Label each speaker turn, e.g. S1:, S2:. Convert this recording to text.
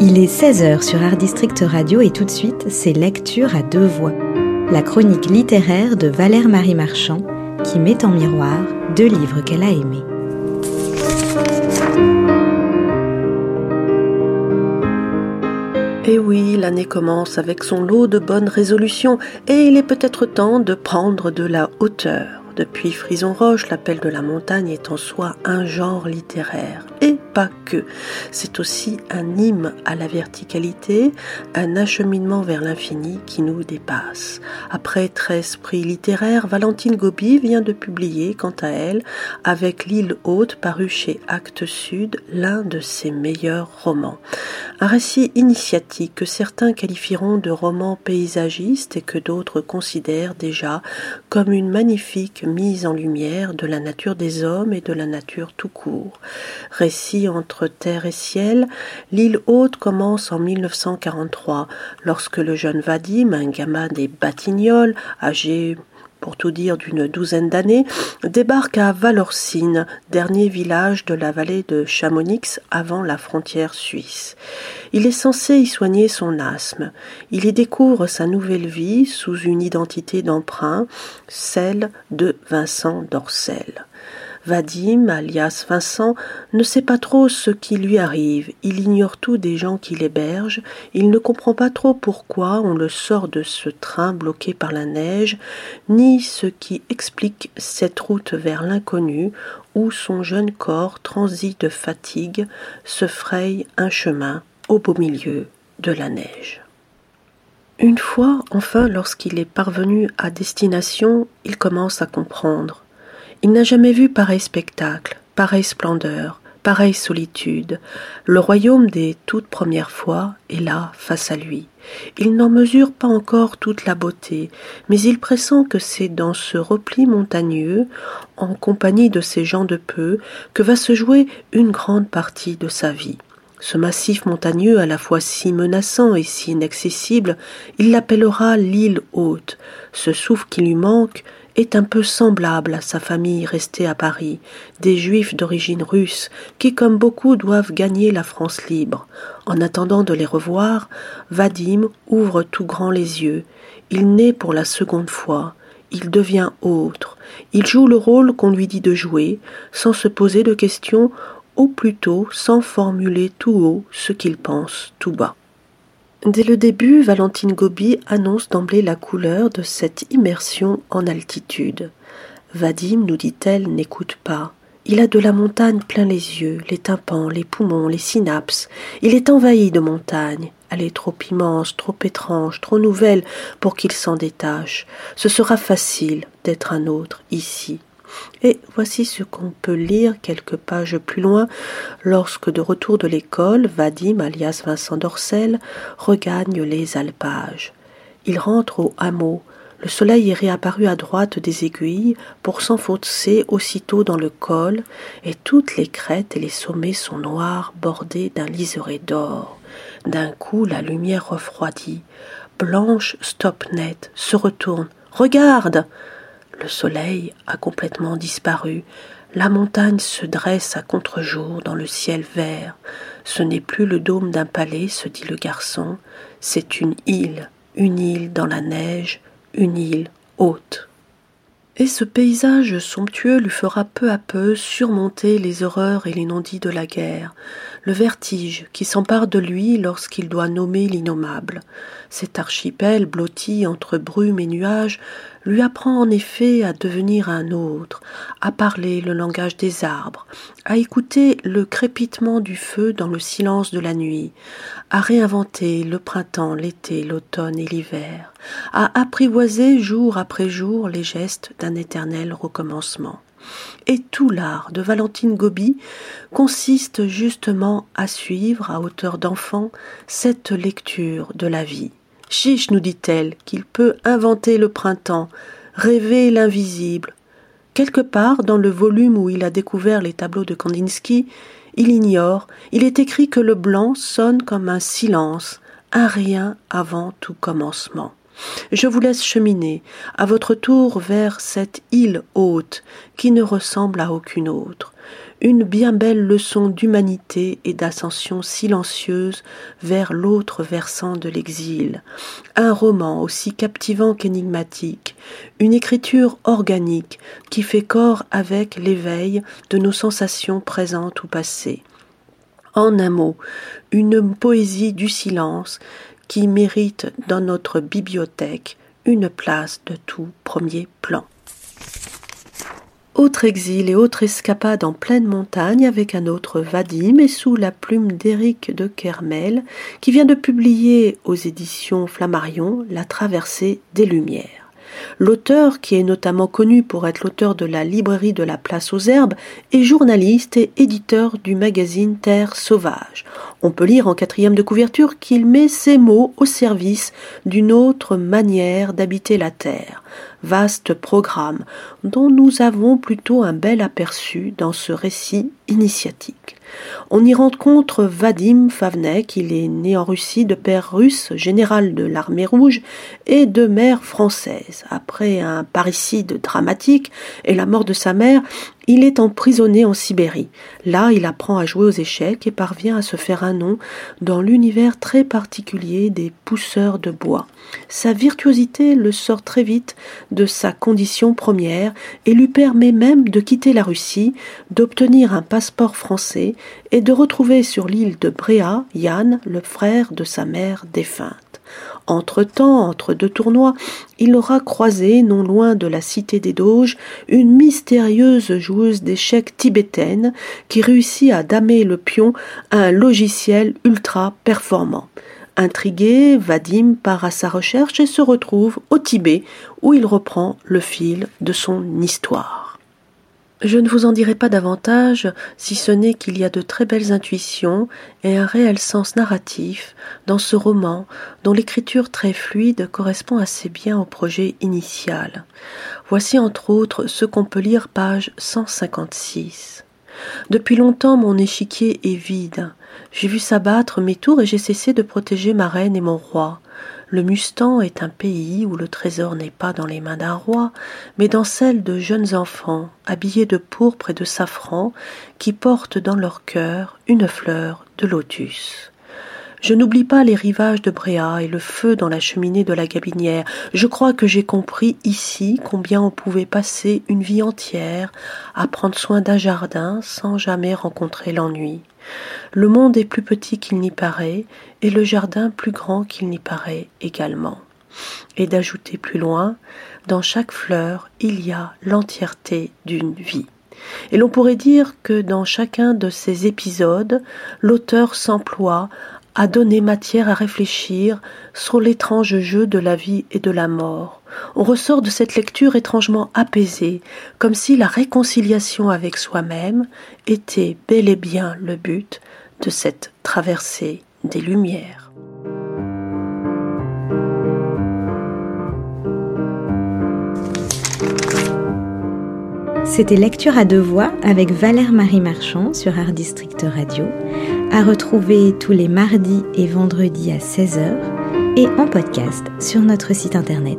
S1: Il est 16h sur Art District Radio et tout de suite, c'est Lecture à deux voix. La chronique littéraire de Valère Marie Marchand qui met en miroir deux livres qu'elle a aimés.
S2: Et oui, l'année commence avec son lot de bonnes résolutions et il est peut-être temps de prendre de la hauteur. Depuis Frison Roche, l'appel de la montagne est en soi un genre littéraire. Et que. C'est aussi un hymne à la verticalité, un acheminement vers l'infini qui nous dépasse. Après 13 prix littéraires, Valentine Gobi vient de publier, quant à elle, avec L'île haute, paru chez Actes Sud, l'un de ses meilleurs romans. Un récit initiatique que certains qualifieront de roman paysagiste et que d'autres considèrent déjà comme une magnifique mise en lumière de la nature des hommes et de la nature tout court. Récit entre terre et ciel, l'île haute commence en 1943, lorsque le jeune Vadim, un gamin des Batignolles, âgé pour tout dire d'une douzaine d'années, débarque à Valorcine, dernier village de la vallée de Chamonix avant la frontière suisse. Il est censé y soigner son asthme. Il y découvre sa nouvelle vie sous une identité d'emprunt, celle de Vincent Dorcel. Vadim, alias Vincent, ne sait pas trop ce qui lui arrive, il ignore tout des gens qui l'hébergent, il ne comprend pas trop pourquoi on le sort de ce train bloqué par la neige, ni ce qui explique cette route vers l'inconnu où son jeune corps, transi de fatigue, se fraye un chemin au beau milieu de la neige. Une fois, enfin, lorsqu'il est parvenu à destination, il commence à comprendre. Il n'a jamais vu pareil spectacle, pareille splendeur, pareille solitude. Le royaume des toutes premières fois est là, face à lui. Il n'en mesure pas encore toute la beauté, mais il pressent que c'est dans ce repli montagneux, en compagnie de ces gens de peu, que va se jouer une grande partie de sa vie. Ce massif montagneux, à la fois si menaçant et si inaccessible, il l'appellera l'île haute. Ce souffle qui lui manque, est un peu semblable à sa famille restée à Paris, des juifs d'origine russe qui, comme beaucoup, doivent gagner la France libre. En attendant de les revoir, Vadim ouvre tout grand les yeux. Il naît pour la seconde fois. Il devient autre. Il joue le rôle qu'on lui dit de jouer, sans se poser de questions, ou plutôt sans formuler tout haut ce qu'il pense tout bas. Dès le début, Valentine Gobi annonce d'emblée la couleur de cette immersion en altitude. Vadim, nous dit-elle, n'écoute pas. Il a de la montagne plein les yeux, les tympans, les poumons, les synapses. Il est envahi de montagne. Elle est trop immense, trop étrange, trop nouvelle pour qu'il s'en détache. Ce sera facile d'être un autre ici. Et voici ce qu'on peut lire quelques pages plus loin, lorsque de retour de l'école, Vadim, alias Vincent Dorcel, regagne les alpages. Il rentre au hameau. Le soleil est réapparu à droite des aiguilles pour s'enfoncer aussitôt dans le col, et toutes les crêtes et les sommets sont noirs, bordés d'un liseré d'or. D'un coup, la lumière refroidit. Blanche stop net, se retourne. Regarde! Le soleil a complètement disparu. La montagne se dresse à contre-jour dans le ciel vert. Ce n'est plus le dôme d'un palais, se dit le garçon, c'est une île, une île dans la neige, une île haute. Et ce paysage somptueux lui fera peu à peu surmonter les horreurs et les non-dits de la guerre, le vertige qui s'empare de lui lorsqu'il doit nommer l'innommable. Cet archipel blotti entre brume et nuages lui apprend en effet à devenir un autre, à parler le langage des arbres, à écouter le crépitement du feu dans le silence de la nuit, à réinventer le printemps, l'été, l'automne et l'hiver, à apprivoiser jour après jour les gestes d'un éternel recommencement. Et tout l'art de Valentine Gobi consiste justement à suivre, à hauteur d'enfant, cette lecture de la vie. Chiche, nous dit-elle, qu'il peut inventer le printemps, rêver l'invisible. Quelque part dans le volume où il a découvert les tableaux de Kandinsky, il ignore, il est écrit que le blanc sonne comme un silence, un rien avant tout commencement. Je vous laisse cheminer à votre tour vers cette île haute qui ne ressemble à aucune autre, une bien belle leçon d'humanité et d'ascension silencieuse vers l'autre versant de l'exil, un roman aussi captivant qu'énigmatique, une écriture organique qui fait corps avec l'éveil de nos sensations présentes ou passées. En un mot, une poésie du silence qui mérite dans notre bibliothèque une place de tout premier plan. Autre exil et autre escapade en pleine montagne avec un autre Vadim et sous la plume d'Éric de Kermel qui vient de publier aux éditions Flammarion La traversée des Lumières. L'auteur, qui est notamment connu pour être l'auteur de la librairie de la Place aux Herbes, est journaliste et éditeur du magazine Terre Sauvage. On peut lire en quatrième de couverture qu'il met ses mots au service d'une autre manière d'habiter la terre. Vaste programme dont nous avons plutôt un bel aperçu dans ce récit initiatique. On y rencontre Vadim Favnek, il est né en Russie de père russe, général de l'armée rouge, et de mère française. Après un parricide dramatique et la mort de sa mère, il est emprisonné en Sibérie. Là, il apprend à jouer aux échecs et parvient à se faire un nom dans l'univers très particulier des pousseurs de bois. Sa virtuosité le sort très vite de sa condition première et lui permet même de quitter la Russie, d'obtenir un passeport français et de retrouver sur l'île de Bréa Yann, le frère de sa mère défunte. Entre-temps, entre deux tournois, il aura croisé, non loin de la cité des Doges, une mystérieuse joueuse d'échecs tibétaine qui réussit à damer le pion à un logiciel ultra performant. Intrigué, Vadim part à sa recherche et se retrouve au Tibet où il reprend le fil de son histoire. Je ne vous en dirai pas davantage, si ce n'est qu'il y a de très belles intuitions et un réel sens narratif dans ce roman dont l'écriture très fluide correspond assez bien au projet initial. Voici entre autres ce qu'on peut lire page 156. Depuis longtemps mon échiquier est vide. J'ai vu s'abattre mes tours et j'ai cessé de protéger ma reine et mon roi. Le Mustan est un pays où le trésor n'est pas dans les mains d'un roi, mais dans celles de jeunes enfants, habillés de pourpre et de safran, qui portent dans leur cœur une fleur de lotus. Je n'oublie pas les rivages de Bréa et le feu dans la cheminée de la Gabinière. Je crois que j'ai compris ici combien on pouvait passer une vie entière à prendre soin d'un jardin sans jamais rencontrer l'ennui. Le monde est plus petit qu'il n'y paraît, et le jardin plus grand qu'il n'y paraît également. Et d'ajouter plus loin, dans chaque fleur, il y a l'entièreté d'une vie. Et l'on pourrait dire que dans chacun de ces épisodes, l'auteur s'emploie à donner matière à réfléchir sur l'étrange jeu de la vie et de la mort. On ressort de cette lecture étrangement apaisée, comme si la réconciliation avec soi-même était bel et bien le but de cette traversée des Lumières.
S1: C'était Lecture à deux voix avec Valère Marie Marchand sur Art District Radio, à retrouver tous les mardis et vendredis à 16h et en podcast sur notre site internet.